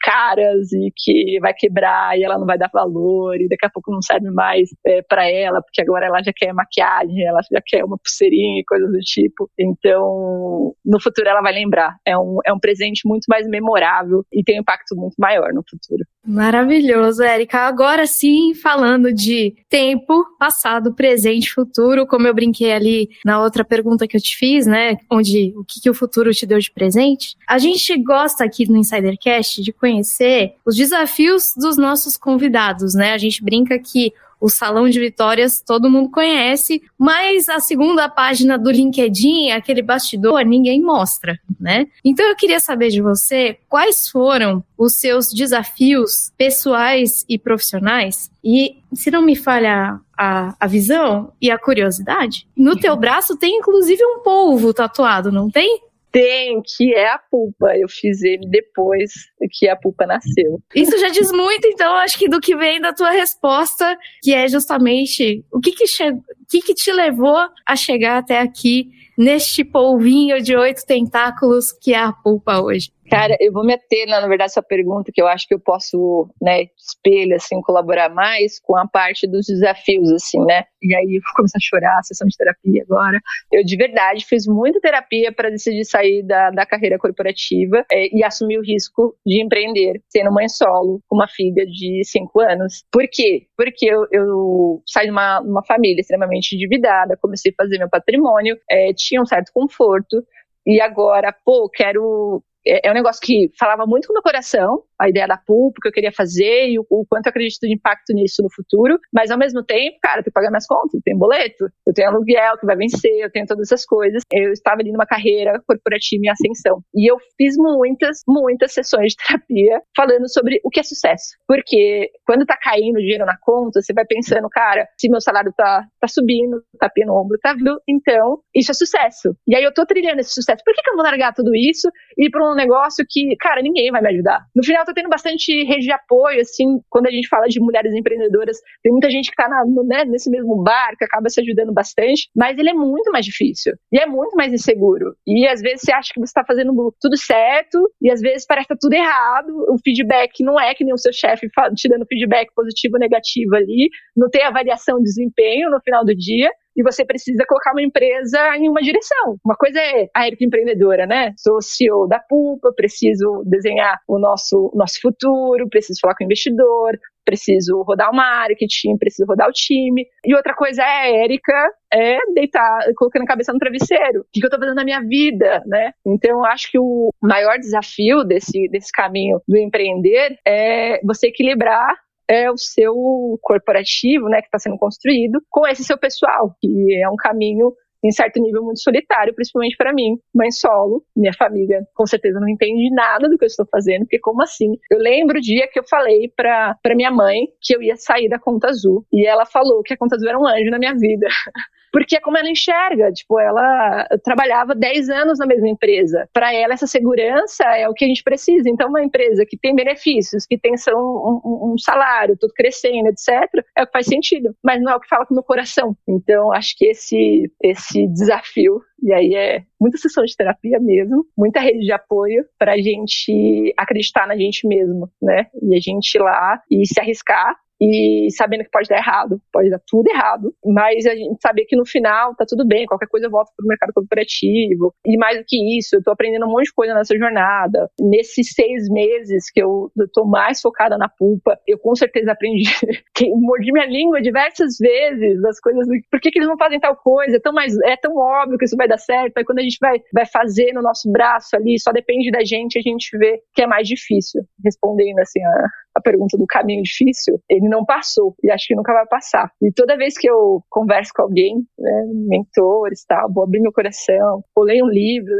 caras e que vai quebrar e ela não vai dar valor e daqui a pouco não serve mais é, para ela, porque agora ela já quer maquiagem, ela já quer uma pulseirinha e coisas do tipo. Então, no futuro ela vai lembrar. É um, é um presente muito mais memorável e tem um impacto muito maior no futuro. Maravilhoso, Érica. Agora sim, falando de tempo, passado, presente, futuro, como eu brinquei ali na outra pergunta que eu te fiz, né? Onde o que, que o futuro te deu de presente. A gente gosta aqui no Insidercast de conhecer os desafios dos nossos convidados, né? A gente brinca que o Salão de Vitórias todo mundo conhece, mas a segunda página do LinkedIn, aquele bastidor, ninguém mostra, né? Então eu queria saber de você quais foram os seus desafios pessoais e profissionais e se não me falha a, a visão e a curiosidade, no teu braço tem inclusive um polvo tatuado, não tem? Tem, que é a pulpa. Eu fiz ele depois que a pulpa nasceu. Isso já diz muito, então, acho que do que vem da tua resposta, que é justamente o que que, o que, que te levou a chegar até aqui neste polvinho de oito tentáculos que é a pulpa hoje. Cara, eu vou me ater, na verdade, essa pergunta que eu acho que eu posso, né, espelho, assim, colaborar mais com a parte dos desafios, assim, né? E aí eu vou começar a chorar, a sessão de terapia agora. Eu, de verdade, fiz muita terapia para decidir sair da, da carreira corporativa é, e assumir o risco de empreender, sendo mãe solo, com uma filha de cinco anos. Por quê? Porque eu, eu saí de uma, uma família extremamente endividada, comecei a fazer meu patrimônio, é, tinha um certo conforto, e agora, pô, quero é, é um negócio que falava muito com o meu coração, a ideia da pulpa que eu queria fazer e o, o, quanto eu acredito de impacto nisso no futuro, mas ao mesmo tempo, cara, eu tenho que pagar minhas contas, eu tenho boleto, eu tenho aluguel que vai vencer, eu tenho todas essas coisas. Eu estava ali numa carreira corporativa em ascensão e eu fiz muitas, muitas sessões de terapia falando sobre o que é sucesso. Porque quando tá caindo dinheiro na conta, você vai pensando, cara, se meu salário tá, tá subindo, tá no ombro, tá vindo, então isso é sucesso. E aí eu tô trilhando esse sucesso. Por que, que eu vou largar tudo isso e ir pra um negócio que, cara, ninguém vai me ajudar? No final, eu tô tendo bastante rede de apoio, assim, quando a gente fala de mulheres empreendedoras, tem muita gente que tá no, né, nesse mesmo bar, que acaba se ajudando bastante, mas ele é muito mais difícil e é muito mais inseguro. E às vezes você acha que você tá fazendo tudo certo e às vezes parece que tá tudo errado, o feedback não é que nem o seu chefe te dando feedback positivo ou negativo ali, não tem avaliação de desempenho no final do dia e você precisa colocar uma empresa em uma direção. Uma coisa é a Erika empreendedora, né? Sou CEO da Pulpa, preciso desenhar o nosso, nosso futuro, preciso falar com o investidor, preciso rodar o marketing, preciso rodar o time. E outra coisa é a Érica é deitar, colocando a cabeça no travesseiro. O que, que eu tô fazendo na minha vida, né? Então, eu acho que o maior desafio desse, desse caminho do empreender é você equilibrar é o seu corporativo, né, que está sendo construído, com esse seu pessoal, que é um caminho em certo nível muito solitário, principalmente para mim, mãe solo. Minha família com certeza não entende nada do que eu estou fazendo, porque como assim? Eu lembro o dia que eu falei para minha mãe que eu ia sair da conta azul e ela falou que a conta azul era um anjo na minha vida. (laughs) porque é como ela enxerga. Tipo, ela trabalhava 10 anos na mesma empresa. Para ela, essa segurança é o que a gente precisa. Então, uma empresa que tem benefícios, que tem um, um, salário, tudo crescendo, etc., é o que faz sentido. Mas não é o que fala com o meu coração. Então, acho que esse, esse desafio e aí é muita sessão de terapia mesmo, muita rede de apoio para a gente acreditar na gente mesmo, né? E a gente ir lá e se arriscar e sabendo que pode dar errado, pode dar tudo errado, mas a gente saber que no final tá tudo bem, qualquer coisa eu volto pro mercado corporativo, e mais do que isso, eu tô aprendendo um monte de coisa nessa jornada. Nesses seis meses que eu, tô mais focada na pulpa, eu com certeza aprendi, (laughs) que mordi minha língua diversas vezes, das coisas, por que, que eles não fazem tal coisa, é tão, mais, é tão óbvio que isso vai dar certo, aí quando a gente vai, vai fazer no nosso braço ali, só depende da gente, a gente vê que é mais difícil, respondendo assim a, a pergunta do caminho difícil, ele não passou e acho que nunca vai passar. E toda vez que eu converso com alguém, né, mentores, tal, vou abrir meu coração, vou ler um livro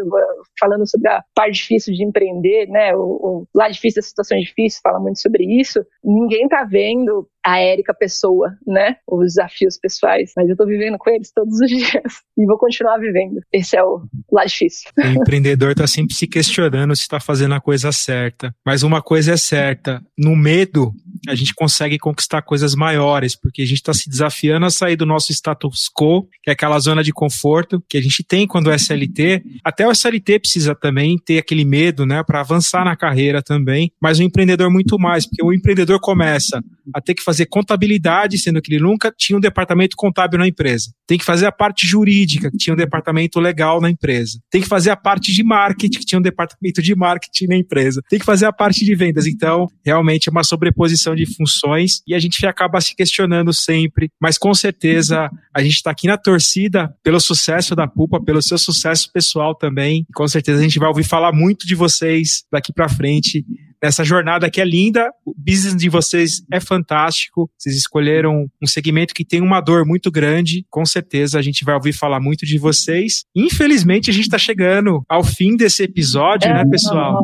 falando sobre a parte difícil de empreender, né, o, o lado difícil da situação difícil, fala muito sobre isso. Ninguém tá vendo a Érica pessoa, né? Os desafios pessoais. Mas eu tô vivendo com eles todos os (laughs) dias e vou continuar vivendo. Esse é o lado difícil. O empreendedor tá sempre se questionando se tá fazendo a coisa certa. Mas uma coisa é certa: no medo, a gente consegue conquistar coisas maiores, porque a gente está se desafiando a sair do nosso status quo, que é aquela zona de conforto que a gente tem quando é SLT. Até o SLT precisa também ter aquele medo, né, para avançar na carreira também. Mas o empreendedor muito mais, porque o empreendedor começa a ter que fazer contabilidade, sendo que ele nunca tinha um departamento contábil na empresa. Tem que fazer a parte jurídica, que tinha um departamento legal na empresa. Tem que fazer a parte de marketing, que tinha um departamento de marketing na empresa. Tem que fazer a parte de vendas. Então, realmente é uma sobreposição de funções e a gente acaba se questionando sempre, mas com certeza a gente está aqui na torcida pelo sucesso da Pupa, pelo seu sucesso pessoal também. Com certeza a gente vai ouvir falar muito de vocês daqui para frente nessa jornada que é linda. O business de vocês é fantástico. Vocês escolheram um segmento que tem uma dor muito grande. Com certeza a gente vai ouvir falar muito de vocês. Infelizmente a gente está chegando ao fim desse episódio, é, né, pessoal?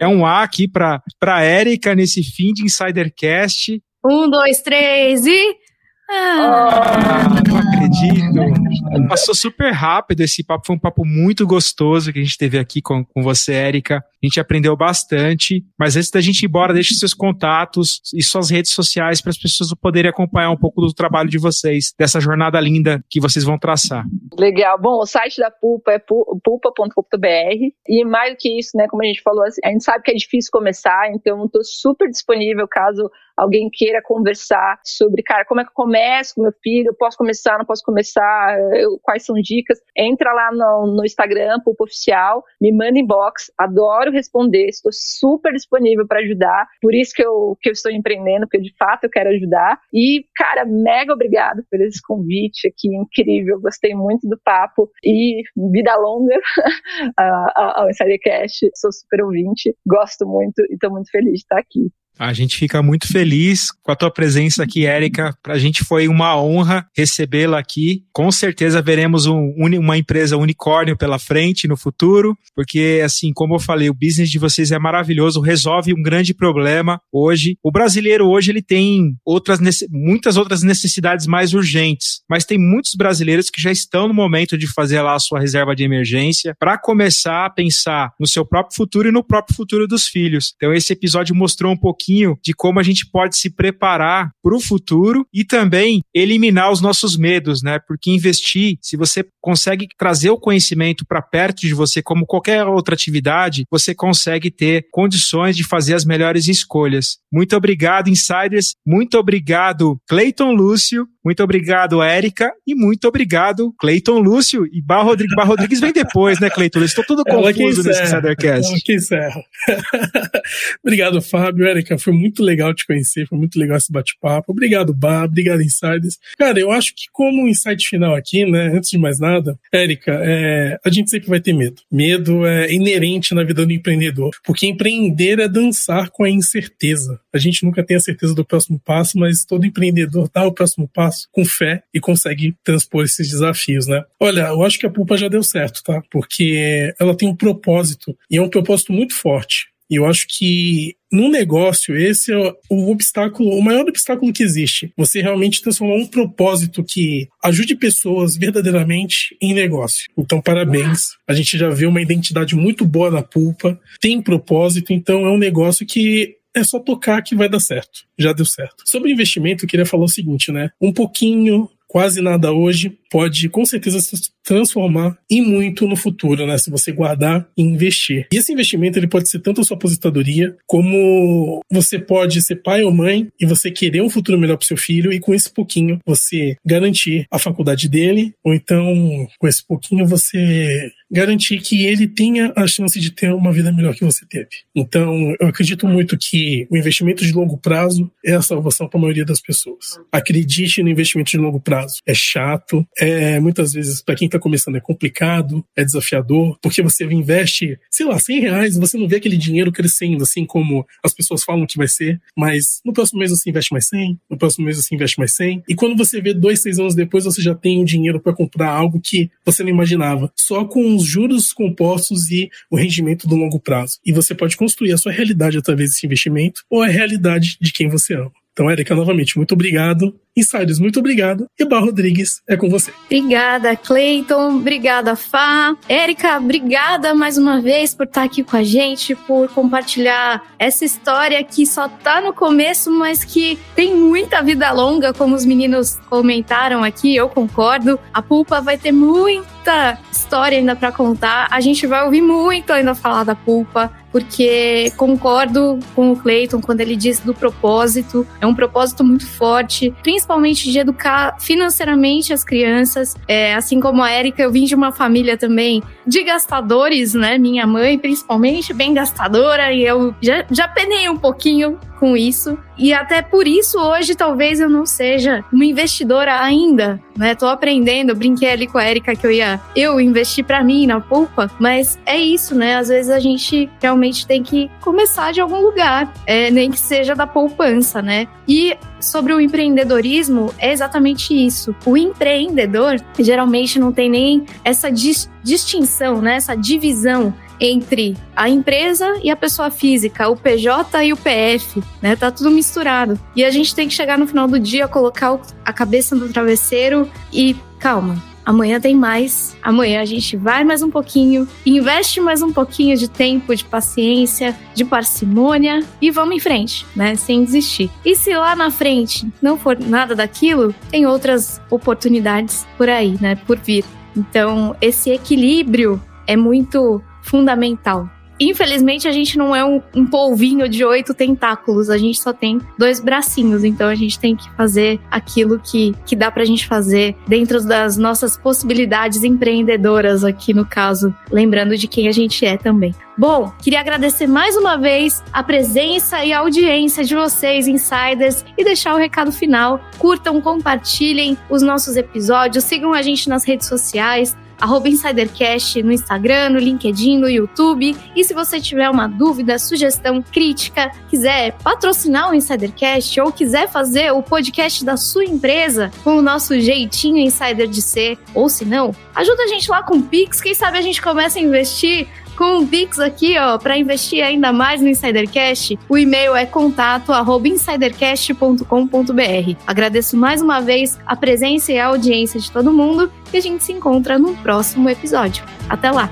É um A aqui para para Érica nesse fim de Insidercast. Um, dois, três e ah, não acredito. (laughs) Passou super rápido esse papo. Foi um papo muito gostoso que a gente teve aqui com, com você, Érica. A gente aprendeu bastante. Mas antes da gente ir embora, deixe seus contatos e suas redes sociais para as pessoas poderem acompanhar um pouco do trabalho de vocês, dessa jornada linda que vocês vão traçar. Legal. Bom, o site da Pulpa é pulpa.com.br. E mais do que isso, né, como a gente falou, a gente sabe que é difícil começar, então estou super disponível caso alguém queira conversar sobre, cara, como é que eu começo com meu filho, eu posso começar, não posso começar, eu, quais são dicas, entra lá no, no Instagram, Pupa Oficial, me manda inbox, adoro responder, estou super disponível para ajudar, por isso que eu, que eu estou empreendendo, porque de fato eu quero ajudar, e, cara, mega obrigado por esse convite aqui, incrível, gostei muito do papo, e vida longa (laughs) ao Insidercast, sou super ouvinte, gosto muito e estou muito feliz de estar aqui. A gente fica muito feliz com a tua presença aqui, Érica. Para a gente foi uma honra recebê-la aqui. Com certeza veremos um, uma empresa unicórnio pela frente no futuro, porque, assim, como eu falei, o business de vocês é maravilhoso, resolve um grande problema hoje. O brasileiro hoje ele tem outras, muitas outras necessidades mais urgentes, mas tem muitos brasileiros que já estão no momento de fazer lá a sua reserva de emergência para começar a pensar no seu próprio futuro e no próprio futuro dos filhos. Então, esse episódio mostrou um pouquinho pouquinho de como a gente pode se preparar para o futuro e também eliminar os nossos medos, né? Porque investir, se você consegue trazer o conhecimento para perto de você, como qualquer outra atividade, você consegue ter condições de fazer as melhores escolhas. Muito obrigado, insiders. Muito obrigado, Cleiton Lúcio. Muito obrigado, Érica. E muito obrigado, Cleiton Lúcio. E Bar Rodrigues. Bar Rodrigues vem depois, né, Cleiton? Estou tudo confuso nesse Insidercast. Ela que encerra. (laughs) obrigado, Fábio. Érica, foi muito legal te conhecer. Foi muito legal esse bate-papo. Obrigado, Bar. Obrigado, Insiders. Cara, eu acho que como um insight final aqui, né, antes de mais nada, Érica, é, a gente sempre vai ter medo. Medo é inerente na vida do empreendedor. Porque empreender é dançar com a incerteza. A gente nunca tem a certeza do próximo passo, mas todo empreendedor dá o próximo passo com fé e consegue transpor esses desafios, né? Olha, eu acho que a Pulpa já deu certo, tá? Porque ela tem um propósito e é um propósito muito forte. E eu acho que no negócio, esse é o obstáculo, o maior obstáculo que existe. Você realmente transformar um propósito que ajude pessoas verdadeiramente em negócio. Então, parabéns. A gente já vê uma identidade muito boa na pulpa, tem propósito, então é um negócio que é só tocar que vai dar certo. Já deu certo. Sobre investimento, eu queria falar o seguinte, né? Um pouquinho quase nada hoje, pode com certeza transformar em muito no futuro, né? Se você guardar e investir. E esse investimento ele pode ser tanto a sua aposentadoria, como você pode ser pai ou mãe e você querer um futuro melhor para seu filho e com esse pouquinho você garantir a faculdade dele, ou então com esse pouquinho você garantir que ele tenha a chance de ter uma vida melhor que você teve. Então, eu acredito muito que o investimento de longo prazo é a salvação para a maioria das pessoas. Acredite no investimento de longo prazo. É chato, é muitas vezes para quem está começando é complicado, é desafiador, porque você investe, sei lá, 100 reais, você não vê aquele dinheiro crescendo assim como as pessoas falam que vai ser, mas no próximo mês você investe mais 100, no próximo mês você investe mais 100, e quando você vê dois, seis anos depois você já tem o dinheiro para comprar algo que você não imaginava, só com os juros compostos e o rendimento do longo prazo. E você pode construir a sua realidade através desse investimento ou a realidade de quem você ama. Então, Érica, novamente, muito obrigado. Insiders, muito obrigado. E Bar Rodrigues, é com você. Obrigada, Cleiton. Obrigada, Fá. Érica, obrigada mais uma vez por estar aqui com a gente, por compartilhar essa história que só tá no começo, mas que tem muita vida longa, como os meninos comentaram aqui, eu concordo. A Pulpa vai ter muita história ainda para contar. A gente vai ouvir muito ainda falar da Pulpa porque concordo com o Clayton quando ele diz do propósito. É um propósito muito forte, principalmente de educar financeiramente as crianças. É, assim como a Erika, eu vim de uma família também de gastadores, né? Minha mãe, principalmente, bem gastadora, e eu já, já penei um pouquinho com isso. E até por isso, hoje, talvez eu não seja uma investidora ainda, né? Tô aprendendo, brinquei ali com a Erika que eu ia eu investir para mim na polpa, mas é isso, né? Às vezes a gente realmente tem que começar de algum lugar, é, nem que seja da poupança, né? E sobre o empreendedorismo, é exatamente isso. O empreendedor geralmente não tem nem essa dis distinção, né? Essa divisão entre a empresa e a pessoa física, o PJ e o PF, né? Tá tudo misturado. E a gente tem que chegar no final do dia, colocar a cabeça no travesseiro e calma. Amanhã tem mais. Amanhã a gente vai mais um pouquinho, investe mais um pouquinho de tempo, de paciência, de parcimônia e vamos em frente, né? Sem desistir. E se lá na frente não for nada daquilo, tem outras oportunidades por aí, né? Por vir. Então, esse equilíbrio é muito fundamental. Infelizmente, a gente não é um, um, polvinho de oito tentáculos, a gente só tem dois bracinhos, então a gente tem que fazer aquilo que, que dá pra gente fazer dentro das nossas possibilidades empreendedoras, aqui no caso, lembrando de quem a gente é também. Bom, queria agradecer mais uma vez a presença e a audiência de vocês, insiders, e deixar o recado final. Curtam, compartilhem os nossos episódios, sigam a gente nas redes sociais arroba InsiderCast no Instagram, no LinkedIn, no YouTube. E se você tiver uma dúvida, sugestão, crítica, quiser patrocinar o InsiderCast ou quiser fazer o podcast da sua empresa com o nosso jeitinho insider de ser, ou se não, ajuda a gente lá com o Pix, quem sabe a gente começa a investir com o Pix aqui, ó, para investir ainda mais no Insidercast, o e-mail é contato@insidercast.com.br. Agradeço mais uma vez a presença e a audiência de todo mundo e a gente se encontra no próximo episódio. Até lá.